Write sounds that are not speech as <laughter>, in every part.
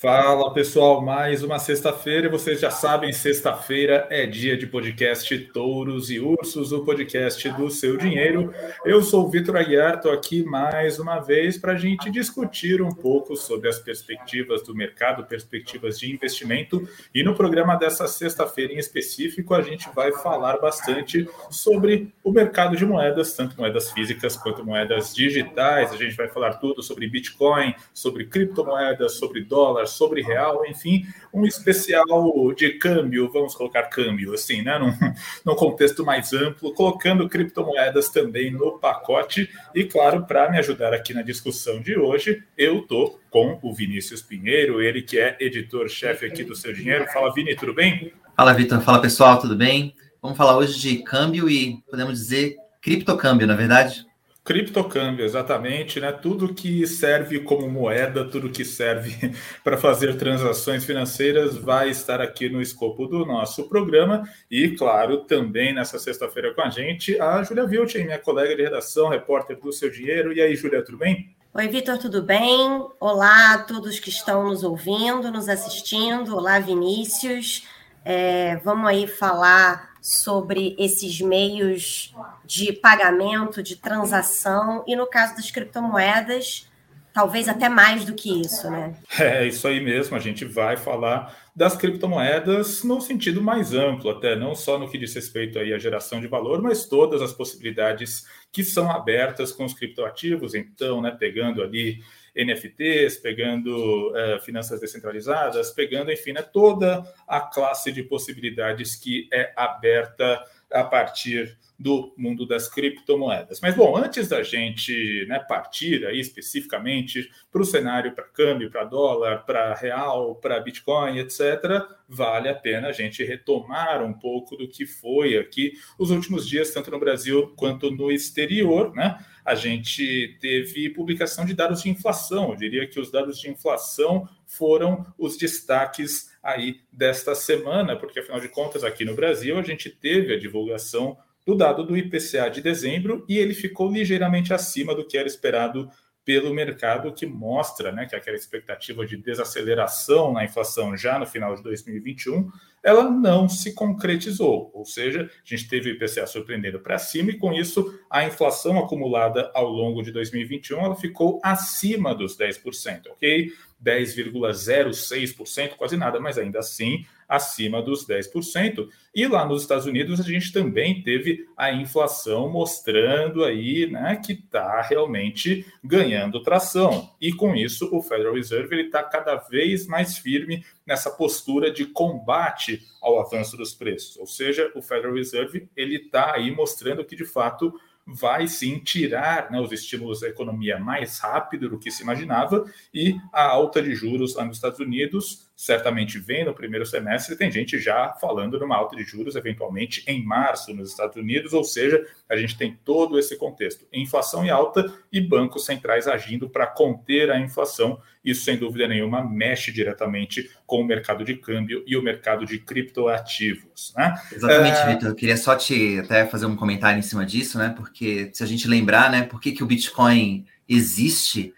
Fala pessoal, mais uma sexta-feira vocês já sabem, sexta-feira é dia de podcast Touros e Ursos, o podcast do seu dinheiro. Eu sou o Vitor Aguiar, estou aqui mais uma vez para a gente discutir um pouco sobre as perspectivas do mercado, perspectivas de investimento. E no programa dessa sexta-feira em específico, a gente vai falar bastante sobre o mercado de moedas, tanto moedas físicas quanto moedas digitais. A gente vai falar tudo sobre Bitcoin, sobre criptomoedas, sobre dólar sobre real, enfim, um especial de câmbio, vamos colocar câmbio assim, né? Num, <laughs> num contexto mais amplo, colocando criptomoedas também no pacote. E claro, para me ajudar aqui na discussão de hoje, eu tô com o Vinícius Pinheiro, ele que é editor-chefe aqui do Seu Dinheiro. Fala, Vini, tudo bem? Fala, Vitor. Fala, pessoal, tudo bem? Vamos falar hoje de câmbio e podemos dizer criptocâmbio, na é verdade? Criptocâmbio, exatamente, né? Tudo que serve como moeda, tudo que serve <laughs> para fazer transações financeiras vai estar aqui no escopo do nosso programa. E, claro, também nessa sexta-feira com a gente, a Júlia Vilchen, minha colega de redação, repórter do Seu Dinheiro. E aí, Júlia, tudo bem? Oi, Vitor, tudo bem? Olá a todos que estão nos ouvindo, nos assistindo. Olá, Vinícius. É, vamos aí falar sobre esses meios de pagamento, de transação, e no caso das criptomoedas, talvez até mais do que isso, né? É isso aí mesmo, a gente vai falar das criptomoedas no sentido mais amplo, até não só no que diz respeito aí à geração de valor, mas todas as possibilidades que são abertas com os criptoativos, então, né, pegando ali NFTs, pegando uh, finanças descentralizadas, pegando, enfim, né, toda a classe de possibilidades que é aberta a partir do mundo das criptomoedas. Mas, bom, antes da gente né, partir aí especificamente para o cenário para câmbio, para dólar, para real, para Bitcoin, etc., vale a pena a gente retomar um pouco do que foi aqui os últimos dias, tanto no Brasil quanto no exterior, né? A gente teve publicação de dados de inflação. Eu diria que os dados de inflação foram os destaques aí desta semana, porque afinal de contas, aqui no Brasil, a gente teve a divulgação do dado do IPCA de dezembro e ele ficou ligeiramente acima do que era esperado pelo mercado, que mostra né, que aquela expectativa de desaceleração na inflação já no final de 2021 ela não se concretizou, ou seja, a gente teve o IPCA surpreendendo para cima e com isso a inflação acumulada ao longo de 2021 ela ficou acima dos 10%, ok? 10,06%, quase nada, mas ainda assim acima dos 10%. E lá nos Estados Unidos a gente também teve a inflação mostrando aí, né, que está realmente ganhando tração. E com isso o Federal Reserve está cada vez mais firme nessa postura de combate ao avanço dos preços. Ou seja, o Federal Reserve ele está aí mostrando que de fato vai sim tirar né, os estímulos da economia mais rápido do que se imaginava e a alta de juros lá nos Estados Unidos certamente vem no primeiro semestre. Tem gente já falando numa alta de juros eventualmente em março nos Estados Unidos, ou seja, a gente tem todo esse contexto: inflação e alta e bancos centrais agindo para conter a inflação. Isso, sem dúvida nenhuma, mexe diretamente com o mercado de câmbio e o mercado de criptoativos. Né? Exatamente, é... Vitor. Eu queria só te até fazer um comentário em cima disso, né? Porque se a gente lembrar, né, por que, que o Bitcoin existe,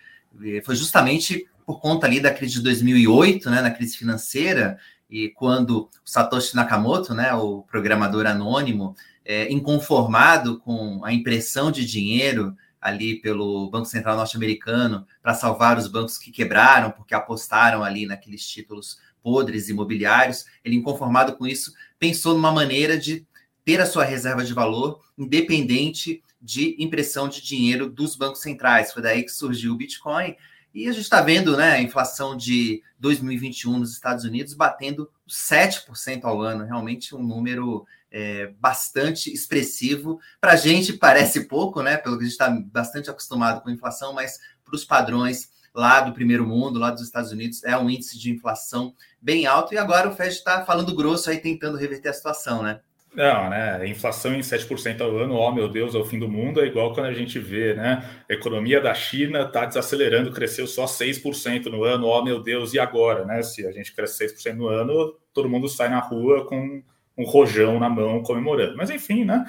eh, foi justamente por conta ali da crise de 2008, né, na crise financeira, e quando Satoshi Nakamoto, né, o programador anônimo, é, inconformado com a impressão de dinheiro ali pelo Banco Central norte-americano para salvar os bancos que quebraram porque apostaram ali naqueles títulos podres imobiliários, ele inconformado com isso pensou numa maneira de ter a sua reserva de valor independente de impressão de dinheiro dos bancos centrais. Foi daí que surgiu o Bitcoin e a gente está vendo né, a inflação de 2021 nos Estados Unidos batendo 7% ao ano, realmente um número é, bastante expressivo. Para a gente parece pouco, né? Pelo que a gente está bastante acostumado com inflação, mas para os padrões lá do primeiro mundo, lá dos Estados Unidos, é um índice de inflação bem alto. E agora o Fed está falando grosso aí, tentando reverter a situação, né? Não, né? Inflação em 7% ao ano, oh meu Deus, é o fim do mundo, é igual quando a gente vê, né? A economia da China está desacelerando, cresceu só 6% no ano, oh meu Deus, e agora, né? Se a gente cresce 6% no ano, todo mundo sai na rua com um rojão na mão comemorando. Mas enfim, né?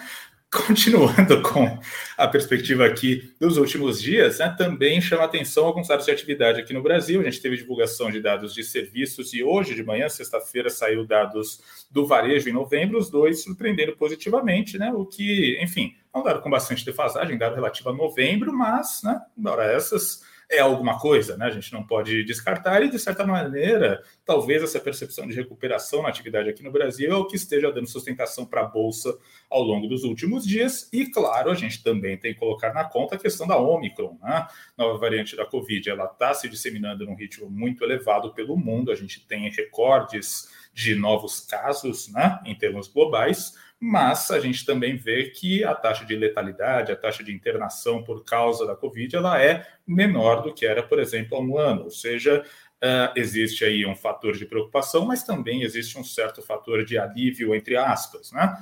Continuando <laughs> com a perspectiva aqui dos últimos dias, né, também chama atenção alguns dados de atividade aqui no Brasil. A gente teve divulgação de dados de serviços e hoje de manhã, sexta-feira, saiu dados do varejo em novembro, os dois surpreendendo positivamente, né? O que, enfim, é um dado com bastante defasagem, dado relativo a novembro, mas, né, embora essas é alguma coisa, né? A gente não pode descartar, e de certa maneira, talvez essa percepção de recuperação na atividade aqui no Brasil é o que esteja dando sustentação para a Bolsa ao longo dos últimos dias. E, claro, a gente também tem que colocar na conta a questão da Omicron, né? Nova variante da Covid, ela está se disseminando num ritmo muito elevado pelo mundo, a gente tem recordes de novos casos, né, em termos globais mas a gente também vê que a taxa de letalidade, a taxa de internação por causa da Covid, ela é menor do que era, por exemplo, há um ano. Ou seja, uh, existe aí um fator de preocupação, mas também existe um certo fator de alívio, entre aspas, né?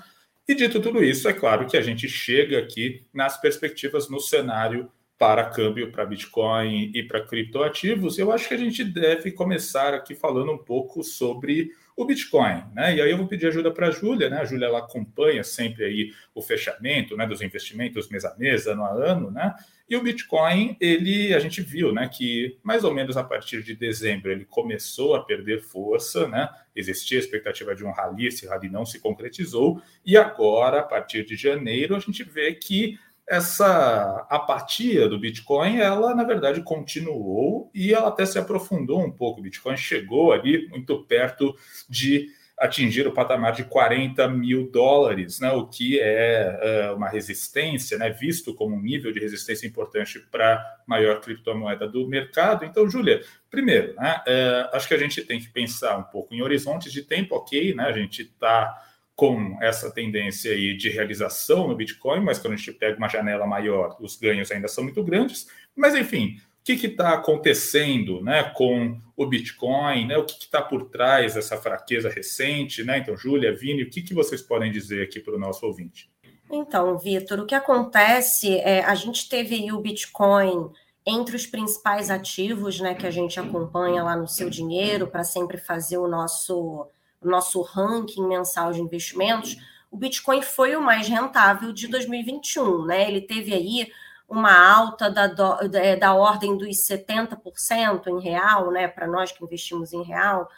E dito tudo isso, é claro que a gente chega aqui nas perspectivas no cenário para câmbio, para Bitcoin e para criptoativos. Eu acho que a gente deve começar aqui falando um pouco sobre o Bitcoin, né? E aí eu vou pedir ajuda para a Júlia, né? A Júlia ela acompanha sempre aí o fechamento, né, dos investimentos mês a mês, ano a ano, né? E o Bitcoin, ele a gente viu, né, que mais ou menos a partir de dezembro ele começou a perder força, né? Existia a expectativa de um rally, esse rally não se concretizou, e agora a partir de janeiro a gente vê que essa apatia do Bitcoin, ela na verdade continuou e ela até se aprofundou um pouco. O Bitcoin chegou ali muito perto de atingir o patamar de 40 mil dólares, né, o que é, é uma resistência, né, visto como um nível de resistência importante para a maior criptomoeda do mercado. Então, Júlia, primeiro, né, é, acho que a gente tem que pensar um pouco em horizontes de tempo, ok, né, a gente está com essa tendência aí de realização no Bitcoin, mas quando a gente pega uma janela maior, os ganhos ainda são muito grandes. Mas, enfim, o que está acontecendo né, com o Bitcoin? Né, o que está por trás dessa fraqueza recente? Né? Então, Júlia, Vini, o que, que vocês podem dizer aqui para o nosso ouvinte? Então, Vitor, o que acontece é a gente teve o Bitcoin entre os principais ativos né, que a gente acompanha lá no seu dinheiro para sempre fazer o nosso nosso ranking mensal de investimentos, o Bitcoin foi o mais rentável de 2021, né? Ele teve aí uma alta da, da, da ordem dos 70% em real, né? Para nós que investimos em real.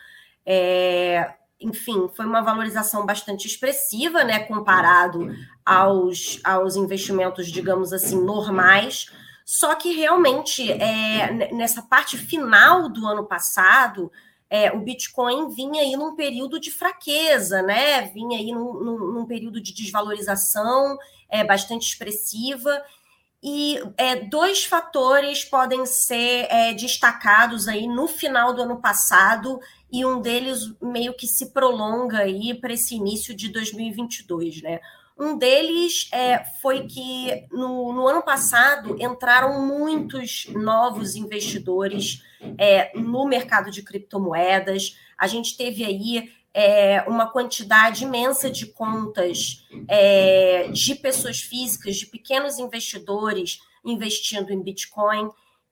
É, enfim, foi uma valorização bastante expressiva, né? Comparado aos, aos investimentos, digamos assim, normais. Só que realmente, é, nessa parte final do ano passado, é, o Bitcoin vinha aí num período de fraqueza, né? Vinha aí num, num, num período de desvalorização é, bastante expressiva. E é, dois fatores podem ser é, destacados aí no final do ano passado, e um deles meio que se prolonga aí para esse início de 2022, né? Um deles é, foi que no, no, ano passado entraram muitos novos investidores é, no mercado de criptomoedas. A gente teve aí é, uma quantidade imensa de contas é, de pessoas físicas, de pequenos investidores investindo em Bitcoin.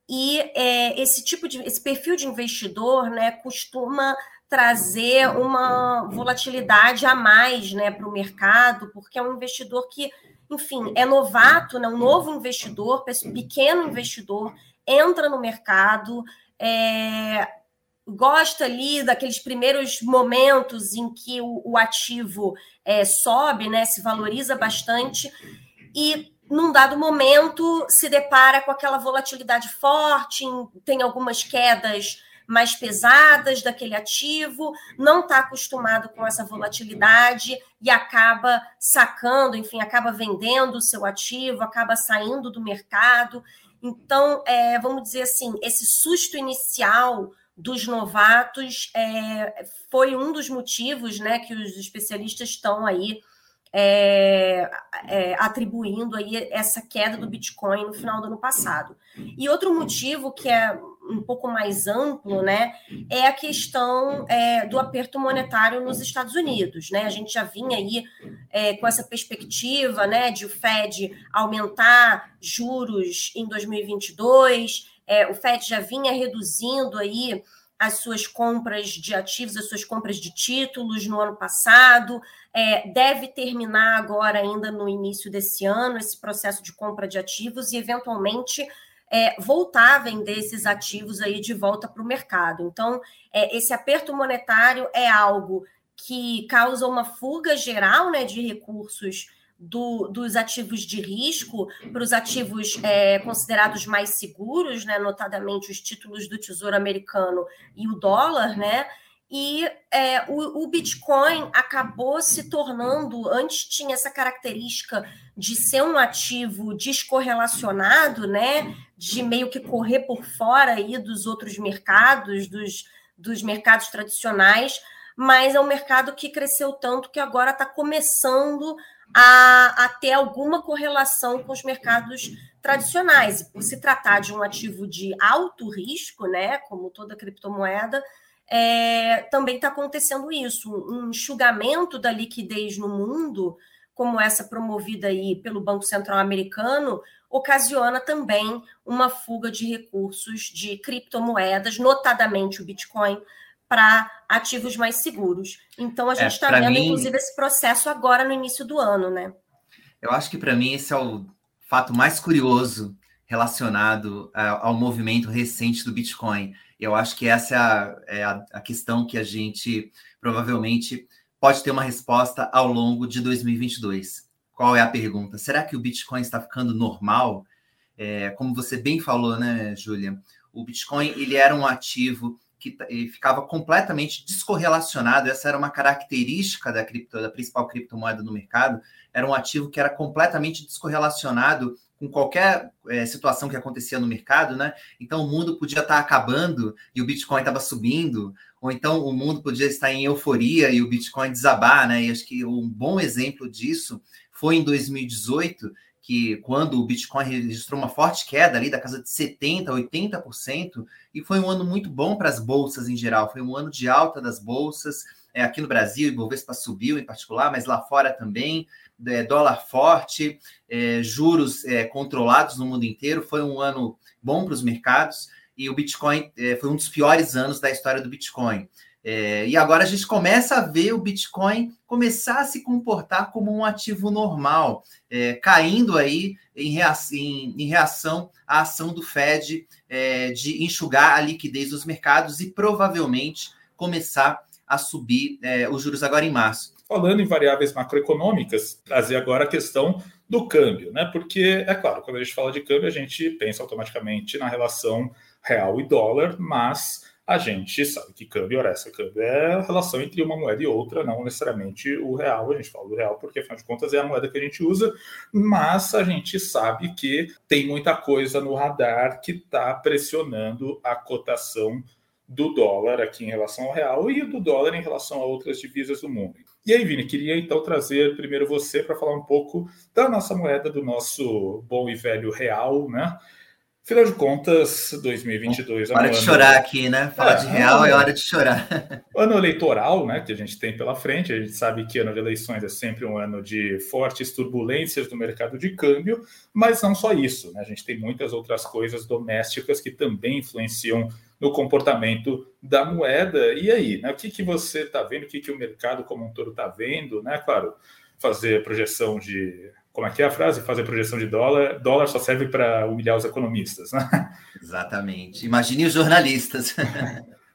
E é, esse tipo de esse perfil de investidor né, costuma trazer uma volatilidade a mais né, para o mercado, porque é um investidor que, enfim, é novato, né, um novo investidor, pequeno investidor, entra no mercado, é, gosta ali daqueles primeiros momentos em que o, o ativo é, sobe, né, se valoriza bastante, e num dado momento se depara com aquela volatilidade forte, tem algumas quedas mais pesadas daquele ativo, não está acostumado com essa volatilidade e acaba sacando, enfim, acaba vendendo o seu ativo, acaba saindo do mercado. Então, é, vamos dizer assim, esse susto inicial dos novatos é, foi um dos motivos né, que os especialistas estão aí é, é, atribuindo aí essa queda do Bitcoin no final do ano passado. E outro motivo que é um pouco mais amplo, né, é a questão é, do aperto monetário nos Estados Unidos, né? A gente já vinha aí é, com essa perspectiva, né, de o Fed aumentar juros em 2022, é, o Fed já vinha reduzindo aí as suas compras de ativos, as suas compras de títulos no ano passado. É, deve terminar agora, ainda no início desse ano, esse processo de compra de ativos e, eventualmente, é, voltar a vender esses ativos aí de volta para o mercado. Então, é, esse aperto monetário é algo que causa uma fuga geral né, de recursos do, dos ativos de risco para os ativos é, considerados mais seguros, né, notadamente os títulos do Tesouro Americano e o dólar, né? E é, o, o, Bitcoin acabou se tornando, antes tinha essa característica de ser um ativo descorrelacionado, né? De meio que correr por fora aí dos outros mercados, dos, dos mercados tradicionais, mas é um mercado que cresceu tanto que agora está começando a, a ter alguma correlação com os mercados tradicionais. E por se tratar de um ativo de alto risco, né, como toda criptomoeda, é, também está acontecendo isso, um enxugamento da liquidez no mundo, como essa promovida aí pelo Banco Central Americano, ocasiona também uma fuga de recursos de criptomoedas, notadamente o Bitcoin, para ativos mais seguros. Então a gente está é, vendo, mim, inclusive, esse processo agora no início do ano, né? Eu acho que para mim esse é o fato mais curioso relacionado ao movimento recente do Bitcoin. Eu acho que essa é a, é a questão que a gente provavelmente pode ter uma resposta ao longo de 2022. Qual é a pergunta? Será que o Bitcoin está ficando normal? É, como você bem falou, né, Júlia? O Bitcoin ele era um ativo que ficava completamente descorrelacionado. Essa era uma característica da, cripto, da principal criptomoeda no mercado. Era um ativo que era completamente descorrelacionado com qualquer é, situação que acontecia no mercado, né? Então o mundo podia estar acabando e o Bitcoin estava subindo, ou então o mundo podia estar em euforia e o Bitcoin desabar, né? E acho que um bom exemplo disso foi em 2018, que quando o Bitcoin registrou uma forte queda ali da casa de 70%, 80%, e foi um ano muito bom para as bolsas em geral, foi um ano de alta das bolsas, é, aqui no Brasil, o Ibovespa subiu em particular, mas lá fora também, é, dólar forte, é, juros é, controlados no mundo inteiro, foi um ano bom para os mercados, e o Bitcoin é, foi um dos piores anos da história do Bitcoin. É, e agora a gente começa a ver o Bitcoin começar a se comportar como um ativo normal, caindo aí em reação, em, em reação, à ação do Fed de enxugar a liquidez dos mercados e provavelmente começar a subir os juros agora em março. Falando em variáveis macroeconômicas, trazer agora a questão do câmbio, né? Porque, é claro, quando a gente fala de câmbio, a gente pensa automaticamente na relação real e dólar, mas a gente sabe que câmbio, ora, essa câmbio é a relação entre uma moeda e outra, não necessariamente o real. A gente fala do real porque, afinal de contas, é a moeda que a gente usa, mas a gente sabe que tem muita coisa no radar que está pressionando a cotação do dólar aqui em relação ao real e do dólar em relação a outras divisas do mundo. E aí, Vini, queria então trazer primeiro você para falar um pouco da nossa moeda, do nosso bom e velho real, né? Afinal de contas, 2022 é Hora de chorar aqui, né? Falar é, de real é hora de chorar. <laughs> Ano eleitoral, né, que a gente tem pela frente, a gente sabe que ano de eleições é sempre um ano de fortes turbulências no mercado de câmbio, mas não só isso, né? A gente tem muitas outras coisas domésticas que também influenciam no comportamento da moeda. E aí, né? O que, que você está vendo? O que, que o mercado como um todo está vendo, né? Claro, fazer projeção de como é que é a frase? Fazer projeção de dólar, dólar só serve para humilhar os economistas, né? <laughs> Exatamente. Imagine os jornalistas.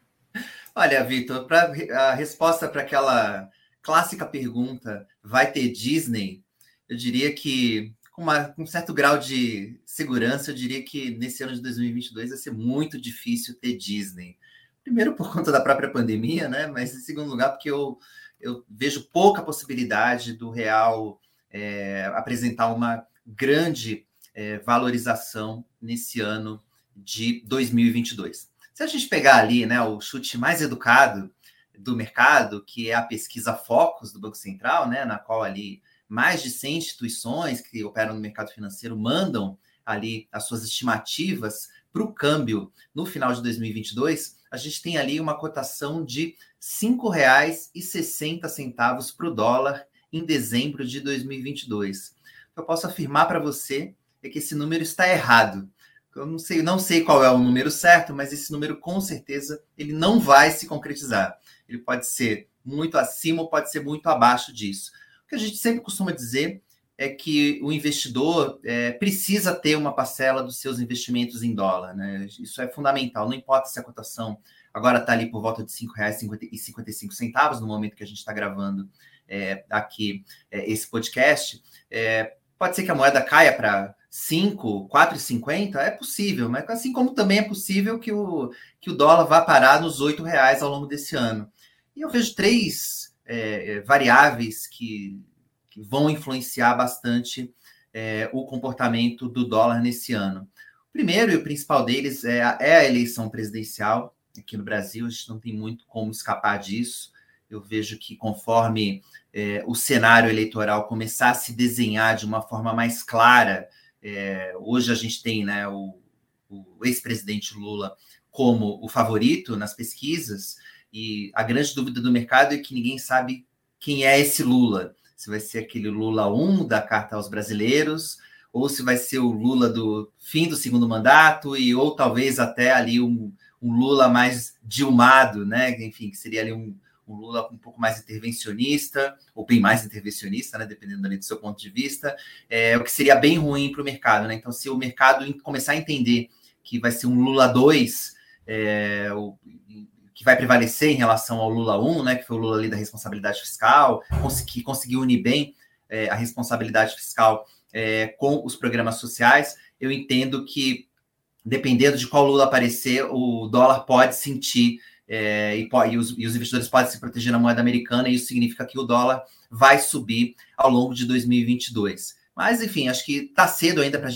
<laughs> Olha, Vitor, a resposta para aquela clássica pergunta, vai ter Disney? Eu diria que, com, uma, com um certo grau de segurança, eu diria que nesse ano de 2022 vai ser muito difícil ter Disney. Primeiro, por conta da própria pandemia, né? Mas em segundo lugar, porque eu, eu vejo pouca possibilidade do real é, apresentar uma grande é, valorização nesse ano de 2022. Se a gente pegar ali né, o chute mais educado do mercado, que é a pesquisa Focus do Banco Central, né, na qual ali mais de 100 instituições que operam no mercado financeiro mandam ali as suas estimativas para o câmbio no final de 2022, a gente tem ali uma cotação de R$ 5,60 para o dólar em dezembro de 2022. O que eu posso afirmar para você é que esse número está errado. eu não sei, não sei qual é o número certo, mas esse número com certeza ele não vai se concretizar. Ele pode ser muito acima ou pode ser muito abaixo disso. O que a gente sempre costuma dizer é que o investidor é, precisa ter uma parcela dos seus investimentos em dólar. Né? Isso é fundamental, não importa se a cotação agora está ali por volta de R$ 5,55 no momento que a gente está gravando é, aqui é, esse podcast. É, pode ser que a moeda caia para 5, 4,50, é possível, mas assim como também é possível que o, que o dólar vá parar nos R$ reais ao longo desse ano. E eu vejo três é, variáveis que que vão influenciar bastante é, o comportamento do dólar nesse ano. O primeiro e o principal deles é a, é a eleição presidencial aqui no Brasil, a gente não tem muito como escapar disso. Eu vejo que conforme é, o cenário eleitoral começar a se desenhar de uma forma mais clara, é, hoje a gente tem né, o, o ex-presidente Lula como o favorito nas pesquisas, e a grande dúvida do mercado é que ninguém sabe quem é esse Lula se vai ser aquele Lula 1 da Carta aos Brasileiros, ou se vai ser o Lula do fim do segundo mandato, e ou talvez até ali um, um Lula mais dilmado, né? Enfim, que seria ali um, um, Lula um pouco mais intervencionista, ou bem mais intervencionista, né? Dependendo ali do seu ponto de vista, é, o que seria bem ruim para o mercado, né? Então, se o mercado começar a entender que vai ser um Lula 2, é, que vai prevalecer em relação ao Lula 1, né, que foi o Lula ali da responsabilidade fiscal, que conseguiu unir bem é, a responsabilidade fiscal é, com os programas sociais. Eu entendo que, dependendo de qual Lula aparecer, o dólar pode sentir é, e, e, os, e, os, investidores podem se proteger na moeda americana, e isso significa que o dólar vai subir ao longo de 2022. Mas, enfim, acho que está cedo ainda para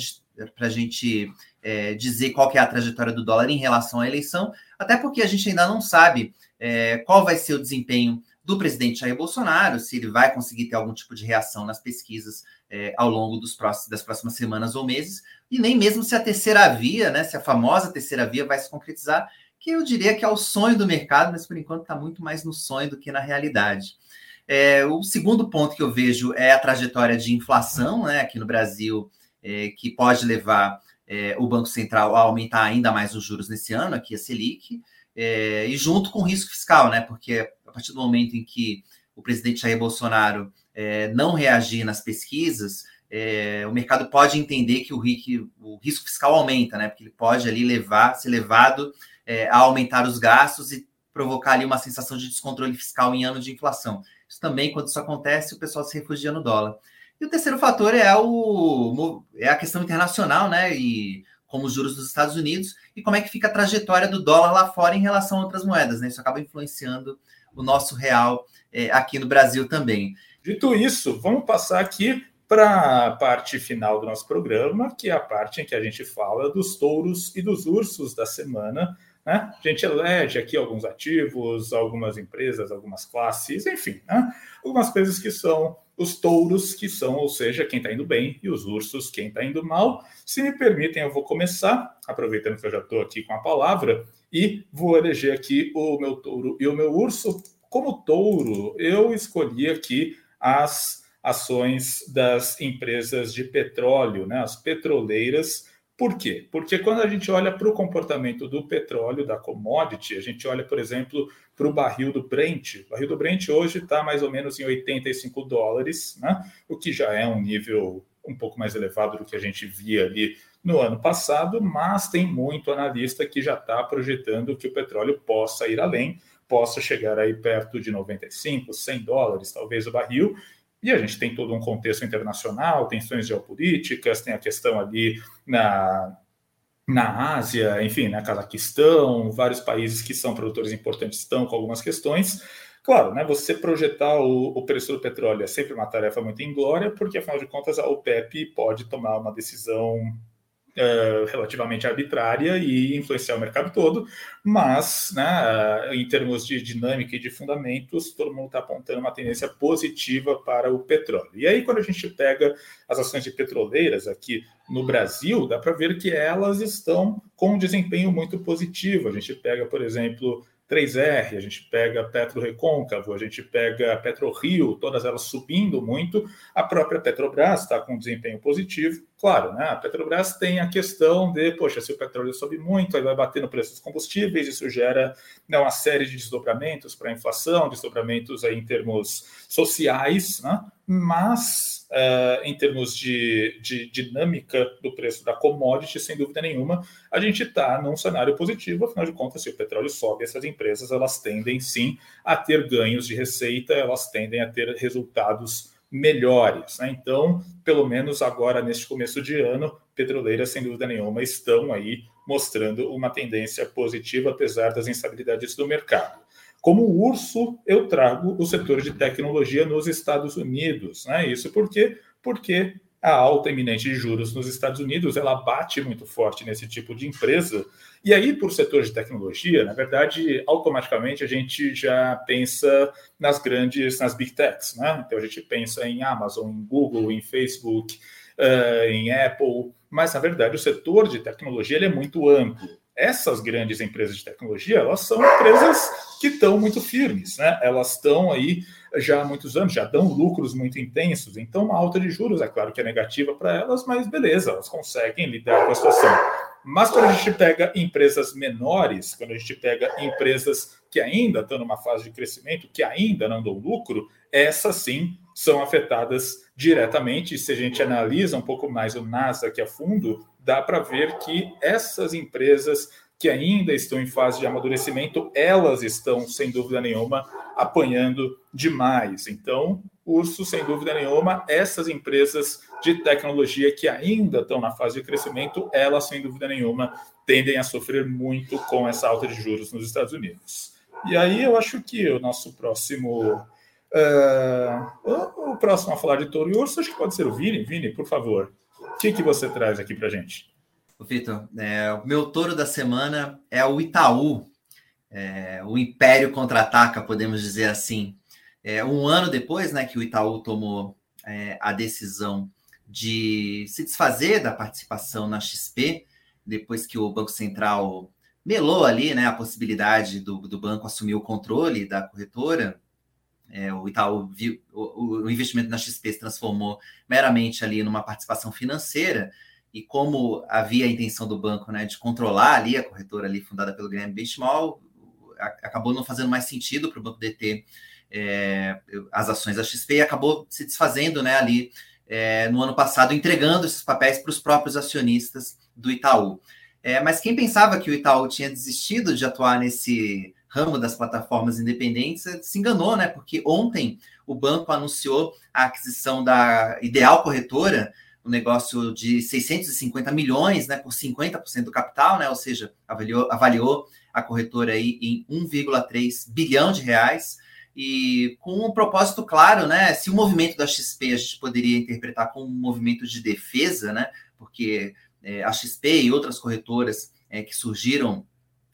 a gente é, dizer qual que é a trajetória do dólar em relação à eleição, até porque a gente ainda não sabe é, qual vai ser o desempenho do presidente Jair Bolsonaro, se ele vai conseguir ter algum tipo de reação nas pesquisas é, ao longo dos próximos, das próximas semanas ou meses, e nem mesmo se a terceira via, né, se a famosa terceira via vai se concretizar, que eu diria que é o sonho do mercado, mas por enquanto está muito mais no sonho do que na realidade. É, o segundo ponto que eu vejo é a trajetória de inflação né, aqui no Brasil, é, que pode levar é, o Banco Central a aumentar ainda mais os juros nesse ano, aqui a Selic, é, e junto com o risco fiscal, né? Porque a partir do momento em que o presidente Jair Bolsonaro é, não reagir nas pesquisas, é, o mercado pode entender que o, o, risco fiscal aumenta, né? Porque ele pode ali levar, ser levado é, a aumentar os gastos e provocar ali uma sensação de descontrole fiscal em ano de inflação. Isso também, quando isso acontece, o pessoal se refugia no dólar. E o terceiro fator é, o, é a questão internacional, né? E como os juros dos Estados Unidos e como é que fica a trajetória do dólar lá fora em relação a outras moedas, né? Isso acaba influenciando o nosso real é, aqui no Brasil também. Dito isso, vamos passar aqui para a parte final do nosso programa, que é a parte em que a gente fala dos touros e dos ursos da semana. Né? A gente elege aqui alguns ativos, algumas empresas, algumas classes, enfim, né? algumas coisas que são os touros, que são, ou seja, quem está indo bem, e os ursos, quem está indo mal. Se me permitem, eu vou começar, aproveitando que eu já estou aqui com a palavra, e vou eleger aqui o meu touro e o meu urso. Como touro, eu escolhi aqui as ações das empresas de petróleo, né, as petroleiras, por quê? Porque quando a gente olha para o comportamento do petróleo, da commodity, a gente olha, por exemplo, para o barril do Brent. O barril do Brent hoje está mais ou menos em 85 dólares, né? o que já é um nível um pouco mais elevado do que a gente via ali no ano passado, mas tem muito analista que já está projetando que o petróleo possa ir além, possa chegar aí perto de 95, 100 dólares, talvez o barril, e a gente tem todo um contexto internacional, tensões geopolíticas, tem a questão ali na, na Ásia, enfim, na Cazaquistão, vários países que são produtores importantes estão com algumas questões. Claro, né, você projetar o, o, preço do petróleo é sempre uma tarefa muito inglória, porque afinal de contas a OPEP pode tomar uma decisão é, relativamente arbitrária e influenciar o mercado todo, mas né, em termos de dinâmica e de fundamentos, todo mundo está apontando uma tendência positiva para o petróleo. E aí, quando a gente pega as ações de petroleiras aqui no Brasil, dá para ver que elas estão com um desempenho muito positivo. A gente pega, por exemplo, 3R, a gente pega Petro Recôncavo, a gente pega Petro Rio, todas elas subindo muito. A própria Petrobras está com um desempenho positivo. Claro, né? A Petrobras tem a questão de, poxa, se o petróleo sobe muito, aí vai bater no preço dos combustíveis, isso gera né, uma série de desdobramentos para a inflação, desdobramentos aí em termos sociais, né? mas uh, em termos de, de, dinâmica do preço da commodity, sem dúvida nenhuma, a gente está num cenário positivo, afinal de contas, se o petróleo sobe, essas empresas elas tendem sim a ter ganhos de receita, elas tendem a ter resultados melhores. Né? Então, pelo menos agora, neste começo de ano, petroleiras, sem dúvida nenhuma, estão aí mostrando uma tendência positiva, apesar das instabilidades do mercado. Como urso, eu trago o setor de tecnologia nos Estados Unidos. Né? Isso porque, porque a alta iminente de juros nos Estados Unidos ela bate muito forte nesse tipo de empresa. E aí, por setor de tecnologia, na verdade, automaticamente a gente já pensa nas grandes, nas big techs. Né? Então a gente pensa em Amazon, em Google, em Facebook, uh, em Apple. Mas, na verdade, o setor de tecnologia ele é muito amplo essas grandes empresas de tecnologia, elas são empresas que estão muito firmes, né? Elas estão aí já há muitos anos, já dão lucros muito intensos. Então, uma alta de juros, é claro que é negativa para elas, mas beleza, elas conseguem lidar com a situação. Mas quando a gente pega empresas menores, quando a gente pega empresas que ainda estão numa fase de crescimento, que ainda não dão lucro, essas sim são afetadas diretamente. Se a gente analisa um pouco mais o Nasdaq a fundo, dá para ver que essas empresas que ainda estão em fase de amadurecimento, elas estão, sem dúvida nenhuma, apanhando demais. Então, Urso, sem dúvida nenhuma, essas empresas de tecnologia que ainda estão na fase de crescimento, elas, sem dúvida nenhuma, tendem a sofrer muito com essa alta de juros nos Estados Unidos. E aí eu acho que o nosso próximo. Uh, o próximo a falar de touro e urso, acho que pode ser o Vini. Vini, por favor, o que, que você traz aqui para gente? Vitor, é, o meu touro da semana é o Itaú, é, o Império contra-ataca, podemos dizer assim. É, um ano depois né, que o Itaú tomou é, a decisão de se desfazer da participação na XP, depois que o Banco Central melou ali né, a possibilidade do, do banco assumir o controle da corretora, é, o Itaú viu, o, o investimento na XP se transformou meramente ali numa participação financeira, e como havia a intenção do banco né, de controlar ali a corretora ali fundada pelo Graham Benchmall, acabou não fazendo mais sentido para o banco deter é, as ações da XP e acabou se desfazendo né, ali é, no ano passado, entregando esses papéis para os próprios acionistas do Itaú. É, mas quem pensava que o Itaú tinha desistido de atuar nesse ramo das plataformas independentes se enganou, né? Porque ontem o banco anunciou a aquisição da Ideal Corretora, um negócio de 650 milhões, né, por 50% do capital, né, ou seja, avaliou, avaliou a corretora aí em 1,3 bilhão de reais. E com um propósito claro, né, se o movimento da XP a gente poderia interpretar como um movimento de defesa, né, porque é, a XP e outras corretoras é, que surgiram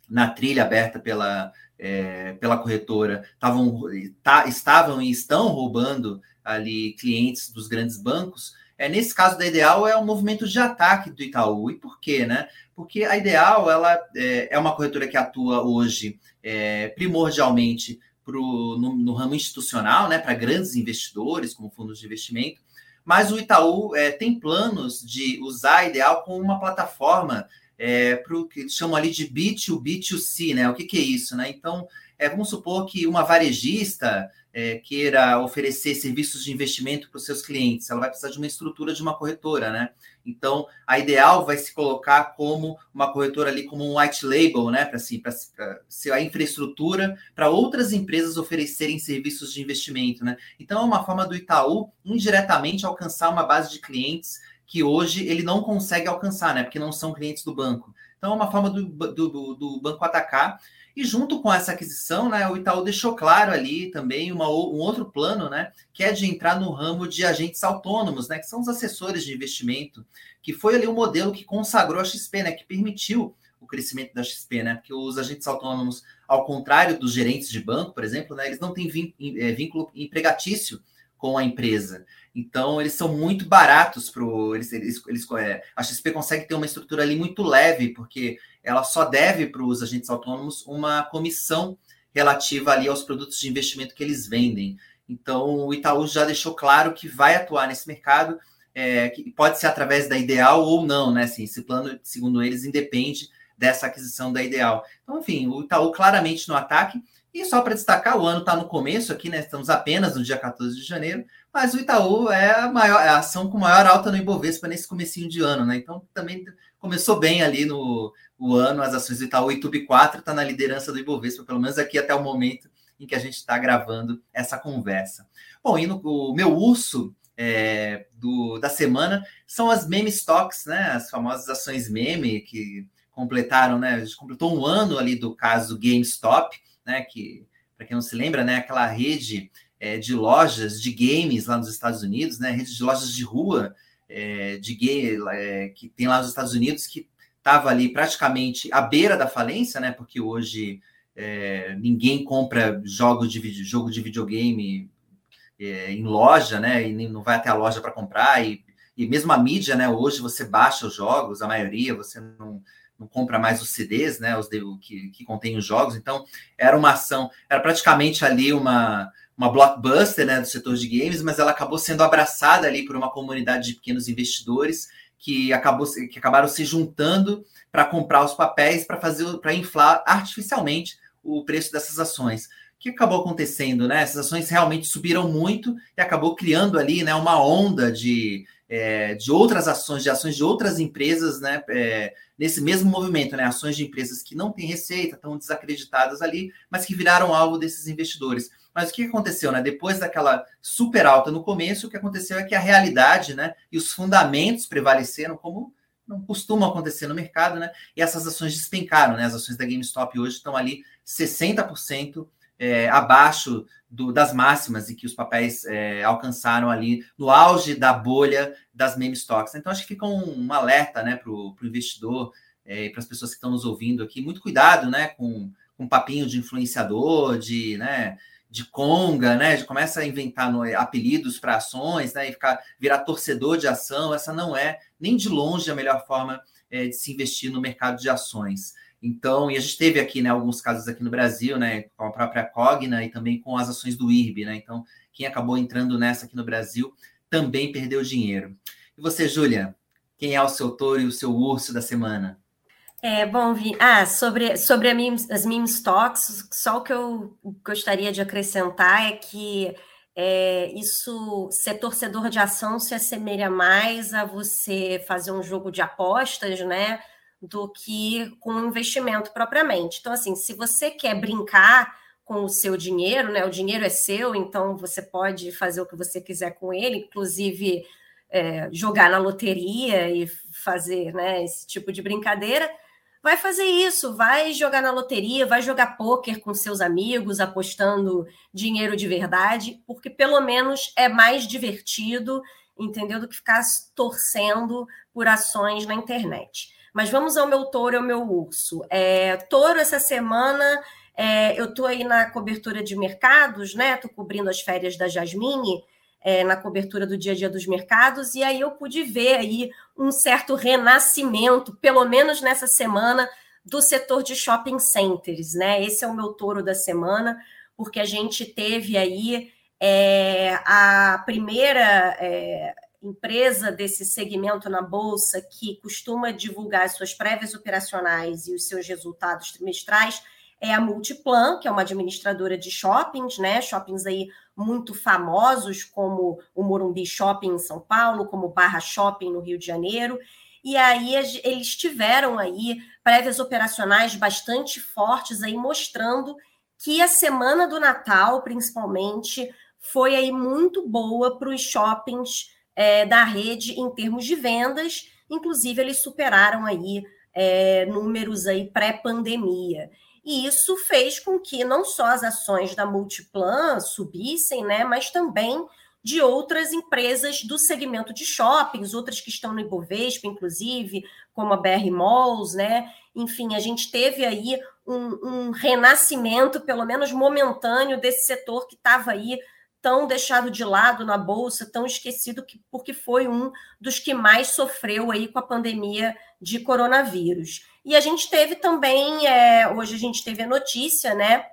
na trilha aberta pela, é, pela corretora tavam, tá, estavam e estão roubando ali clientes dos grandes bancos, é, nesse caso da Ideal, é um movimento de ataque do Itaú. E por quê? Né? Porque a Ideal ela, é, é uma corretora que atua hoje é, primordialmente pro, no, no, ramo institucional, né, para grandes investidores, como fundos de investimento, mas o Itaú é, tem planos de usar a Ideal como uma plataforma é, para o que eles chamam ali de B2B, B2C, né? O que, que é isso, né? Então, é, vamos supor que uma varejista é, queira oferecer serviços de investimento para os seus clientes, ela vai precisar de uma estrutura de uma corretora, né? Então, a ideal vai se colocar como uma corretora ali, como um white label, né? Para assim, ser a infraestrutura para outras empresas oferecerem serviços de investimento, né? Então, é uma forma do Itaú indiretamente alcançar uma base de clientes que hoje ele não consegue alcançar, né? Porque não são clientes do banco. Então, é uma forma do, do, do banco atacar e junto com essa aquisição, né, o Itaú deixou claro ali também uma, um outro plano, né, que é de entrar no ramo de agentes autônomos, né, que são os assessores de investimento, que foi ali o um modelo que consagrou a XP, né, que permitiu o crescimento da XP, né, porque os agentes autônomos, ao contrário dos gerentes de banco, por exemplo, né, eles não têm é, vínculo empregatício com a empresa. Então, eles são muito baratos para eles, eles, eles, é, A XP consegue ter uma estrutura ali muito leve, porque ela só deve para os agentes autônomos uma comissão relativa ali aos produtos de investimento que eles vendem. Então, o Itaú já deixou claro que vai atuar nesse mercado, é, que pode ser através da Ideal ou não, né? Assim, esse plano, segundo eles, independe dessa aquisição da Ideal. Então, enfim, o Itaú claramente no ataque. E só para destacar, o ano está no começo aqui, né? Estamos apenas no dia 14 de janeiro, mas o Itaú é a, maior, é a ação com maior alta no Ibovespa nesse comecinho de ano, né? Então também começou bem ali no o ano, as ações do Itaú e Tube 4 está na liderança do Ibovespa, pelo menos aqui até o momento em que a gente está gravando essa conversa. Bom, e no, o meu urso é, do, da semana são as meme stocks, né? As famosas ações meme que completaram, né? A gente completou um ano ali do caso GameStop né? Que, para quem não se lembra, né? Aquela rede é, de lojas de games lá nos Estados Unidos, né? Rede de lojas de rua é, de game é, que tem lá nos Estados Unidos que estava ali praticamente à beira da falência, né? Porque hoje é, ninguém compra jogos de jogo de videogame é, em loja, né? E não vai até a loja para comprar e, e mesmo a mídia, né? Hoje você baixa os jogos, a maioria você não não compra mais os CDs, né, os de, que, que contém os jogos. Então, era uma ação, era praticamente ali uma, uma blockbuster né, do setor de games, mas ela acabou sendo abraçada ali por uma comunidade de pequenos investidores que, acabou, que acabaram se juntando para comprar os papéis para fazer para inflar artificialmente o preço dessas ações. O que acabou acontecendo, né? Essas ações realmente subiram muito e acabou criando ali, né, uma onda de, é, de outras ações, de ações de outras empresas, né, é, nesse mesmo movimento, né, ações de empresas que não têm receita, estão desacreditadas ali, mas que viraram alvo desses investidores. Mas o que aconteceu, né? Depois daquela super alta no começo, o que aconteceu é que a realidade, né, e os fundamentos prevaleceram como não costuma acontecer no mercado, né? E essas ações despencaram, né? As ações da GameStop hoje estão ali 60% é, abaixo do, das máximas e que os papéis é, alcançaram ali no auge da bolha das meme stocks. Então, acho que fica um, um alerta né, para o investidor é, e para as pessoas que estão nos ouvindo aqui. Muito cuidado né, com, com papinho de influenciador, de, né, de conga, né? De começa a inventar no, apelidos para ações, né? E ficar virar torcedor de ação. Essa não é nem de longe a melhor forma é, de se investir no mercado de ações. Então, e a gente teve aqui, né, alguns casos aqui no Brasil, né, com a própria Cogna e também com as ações do IRB, né? Então, quem acabou entrando nessa aqui no Brasil também perdeu dinheiro. E você, Júlia, quem é o seu touro e o seu urso da semana? É, bom, Vi, ah, sobre, sobre meme, as meme stocks, só o que eu gostaria de acrescentar é que é, isso, ser torcedor de ação se assemelha mais a você fazer um jogo de apostas, né? Do que com o investimento propriamente. Então, assim, se você quer brincar com o seu dinheiro, né? O dinheiro é seu, então você pode fazer o que você quiser com ele, inclusive é, jogar na loteria e fazer né, esse tipo de brincadeira. Vai fazer isso, vai jogar na loteria, vai jogar pôquer com seus amigos, apostando dinheiro de verdade, porque pelo menos é mais divertido, entendeu? Do que ficar torcendo por ações na internet. Mas vamos ao meu touro ao meu urso. É, touro, essa semana, é, eu estou aí na cobertura de mercados, né? Estou cobrindo as férias da Jasmine, é, na cobertura do dia a dia dos mercados, e aí eu pude ver aí um certo renascimento, pelo menos nessa semana, do setor de shopping centers, né? Esse é o meu touro da semana, porque a gente teve aí é, a primeira é, empresa desse segmento na bolsa que costuma divulgar suas prévias operacionais e os seus resultados trimestrais é a Multiplan, que é uma administradora de shoppings, né? Shoppings aí muito famosos, como o Morumbi Shopping em São Paulo, como Barra Shopping no Rio de Janeiro. E aí eles tiveram aí prévias operacionais bastante fortes aí mostrando que a semana do Natal, principalmente, foi aí muito boa para os shoppings é, da rede em termos de vendas, inclusive eles superaram aí é, números aí pré-pandemia. E isso fez com que não só as ações da Multiplan subissem, né, mas também de outras empresas do segmento de shoppings, outras que estão no Ibovespa, inclusive, como a BR Malls, né? Enfim, a gente teve aí um, um renascimento, pelo menos momentâneo, desse setor que estava aí tão deixado de lado na bolsa, tão esquecido que, porque foi um dos que mais sofreu aí com a pandemia de coronavírus. E a gente teve também, é, hoje a gente teve a notícia, né,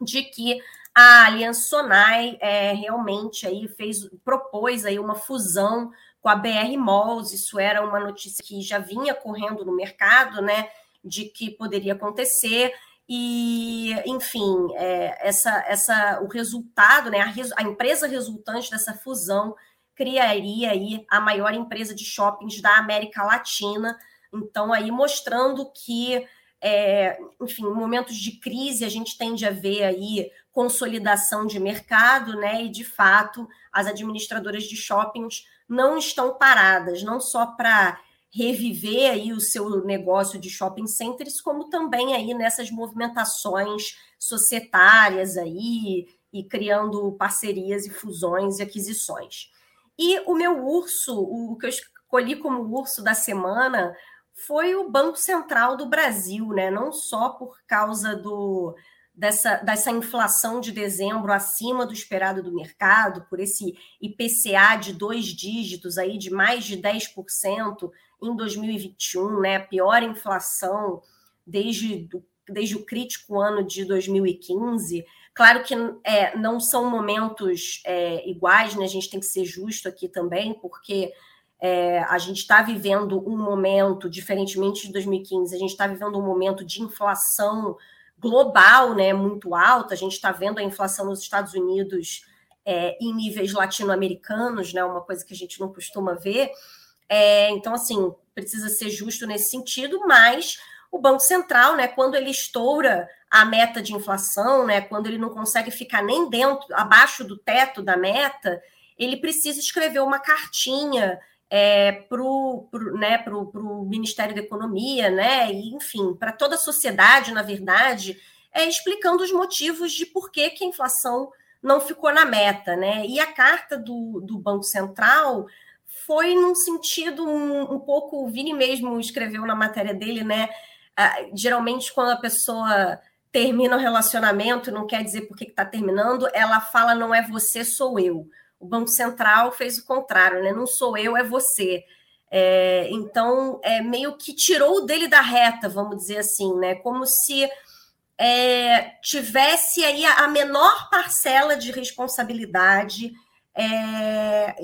de que a Aliança Sonai é, realmente aí fez, propôs aí uma fusão com a BR Malls. Isso era uma notícia que já vinha correndo no mercado, né? De que poderia acontecer. E, enfim, é, essa, essa, o resultado, né, a, a, empresa resultante dessa fusão criaria aí a maior empresa de shoppings da América Latina. Então, aí mostrando que, é, enfim, em momentos de crise, a gente tende a ver aí consolidação de mercado, né? E de fato, as administradoras de shoppings não estão paradas, não só para reviver aí o seu negócio de shopping centers, como também aí nessas movimentações societárias aí e criando parcerias e fusões e aquisições. E o meu urso, o que eu escolhi como urso da semana foi o Banco Central do Brasil, né? Não só por causa do dessa, dessa inflação de dezembro acima do esperado do mercado, por esse IPCA de dois dígitos aí de mais de 10% em 2021, né? Pior inflação desde, desde o crítico ano de 2015. Claro que é, não são momentos é, iguais, né? A gente tem que ser justo aqui também, porque é, a gente está vivendo um momento, diferentemente de 2015, a gente está vivendo um momento de inflação global, né, muito alta. A gente está vendo a inflação nos Estados Unidos é, em níveis latino-americanos, né, uma coisa que a gente não costuma ver. É, então, assim, precisa ser justo nesse sentido, mas o Banco Central, né, quando ele estoura a meta de inflação, né, quando ele não consegue ficar nem dentro, abaixo do teto da meta, ele precisa escrever uma cartinha é, para o né, pro, pro Ministério da Economia, né, e, enfim, para toda a sociedade, na verdade, é, explicando os motivos de por que, que a inflação não ficou na meta. Né? E a carta do, do Banco Central foi num sentido um, um pouco, o Vini mesmo escreveu na matéria dele, né? Ah, geralmente, quando a pessoa termina o relacionamento, não quer dizer por que está terminando, ela fala não é você, sou eu. O Banco Central fez o contrário, né? Não sou eu, é você. É, então, é meio que tirou dele da reta, vamos dizer assim, né? Como se é, tivesse aí a, menor parcela de responsabilidade é,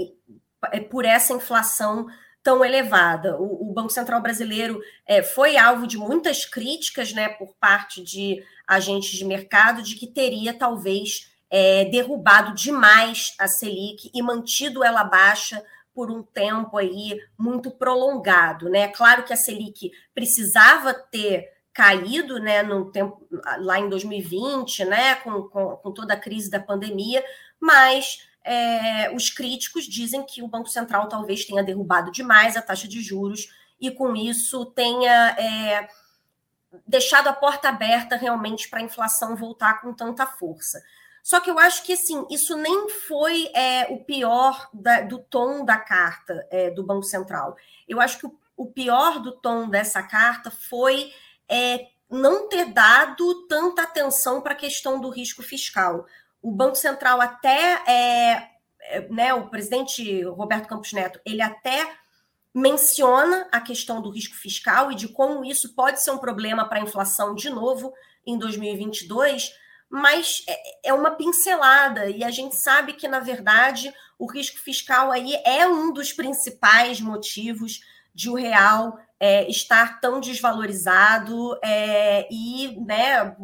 é, por essa inflação tão elevada. O, o Banco Central brasileiro é, foi alvo de muitas críticas, né, por parte de agentes de mercado, de que teria talvez é, derrubado demais a Selic e mantido ela baixa por um tempo aí muito prolongado, né? Claro que a Selic precisava ter caído, né, no tempo lá em 2020, né, com, com, com toda a crise da pandemia, mas é, os críticos dizem que o Banco Central talvez tenha derrubado demais a taxa de juros e com isso tenha é, deixado a porta aberta realmente para a inflação voltar com tanta força. Só que eu acho que assim, isso nem foi é, o pior da, do tom da carta é, do Banco Central. Eu acho que o, o, pior do tom dessa carta foi é, não ter dado tanta atenção para a questão do risco fiscal. O Banco Central até é, é, né, o presidente Roberto Campos Neto, ele até menciona a questão do risco fiscal e de como isso pode ser um problema para a inflação de novo em 2022 mas é, é uma pincelada e a gente sabe que, na verdade, o risco fiscal aí é um dos principais motivos de o real é, estar tão desvalorizado é, e né,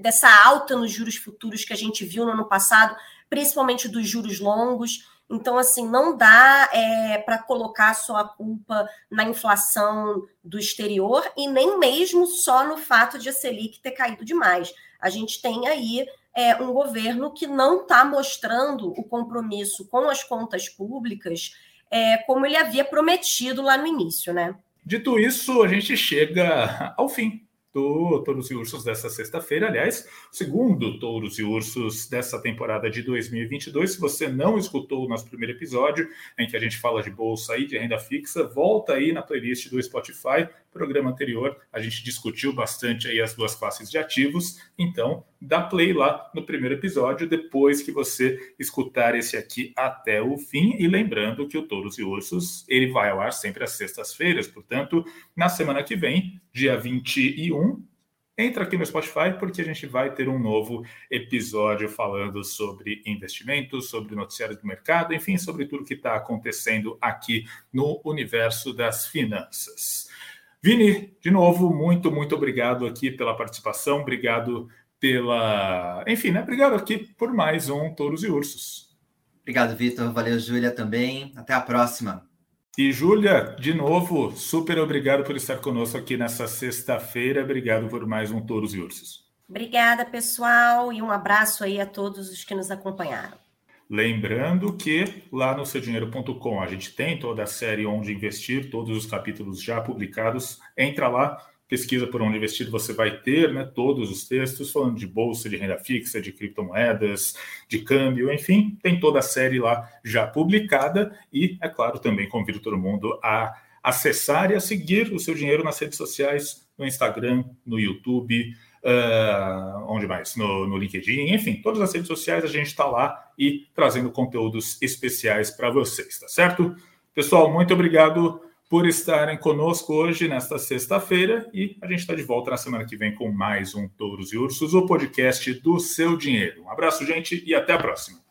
dessa alta nos juros futuros que a gente viu no ano passado, principalmente dos juros longos. Então, assim, não dá é, para colocar só a culpa na inflação do exterior e nem mesmo só no fato de a Selic ter caído demais a gente tem aí é, um governo que não está mostrando o compromisso com as contas públicas é, como ele havia prometido lá no início, né? Dito isso, a gente chega ao fim do Touros e Ursos dessa sexta-feira. Aliás, segundo Touros e Ursos dessa temporada de 2022. Se você não escutou o nosso primeiro episódio, em que a gente fala de bolsa e de renda fixa, volta aí na playlist do Spotify. Programa anterior, a gente discutiu bastante aí as duas classes de ativos. Então, dá play lá no primeiro episódio, depois que você escutar esse aqui até o fim. E lembrando que o Touros e Ursos ele vai ao ar sempre às sextas-feiras. Portanto, na semana que vem, dia 21, entra aqui no Spotify porque a gente vai ter um novo episódio falando sobre investimentos, sobre noticiários do mercado, enfim, sobre tudo que está acontecendo aqui no universo das finanças. Vini, de novo, muito, muito obrigado aqui pela participação, obrigado pela. Enfim, né? Obrigado aqui por mais um Touros e Ursos. Obrigado, Vitor. Valeu, Júlia, também. Até a próxima. E, Júlia, de novo, super obrigado por estar conosco aqui nessa sexta-feira. Obrigado por mais um Touros e Ursos. Obrigada, pessoal, e um abraço aí a todos os que nos acompanharam. Lembrando que lá no seudinheiro.com a gente tem toda a série Onde Investir, todos os capítulos já publicados. Entra lá, pesquisa por onde investir, você vai ter né, todos os textos falando de bolsa, de renda fixa, de criptomoedas, de câmbio, enfim, tem toda a série lá já publicada e, é claro, também convido todo mundo a acessar e a seguir o seu dinheiro nas redes sociais, no Instagram, no YouTube, uh, onde mais? No, no LinkedIn, enfim, todas as redes sociais a gente está lá e trazendo conteúdos especiais para vocês, tá certo? Pessoal, muito obrigado por estarem conosco hoje, nesta sexta-feira, e a gente está de volta na semana que vem com mais um Touros e Ursos, o podcast do seu dinheiro. Um abraço, gente, e até a próxima.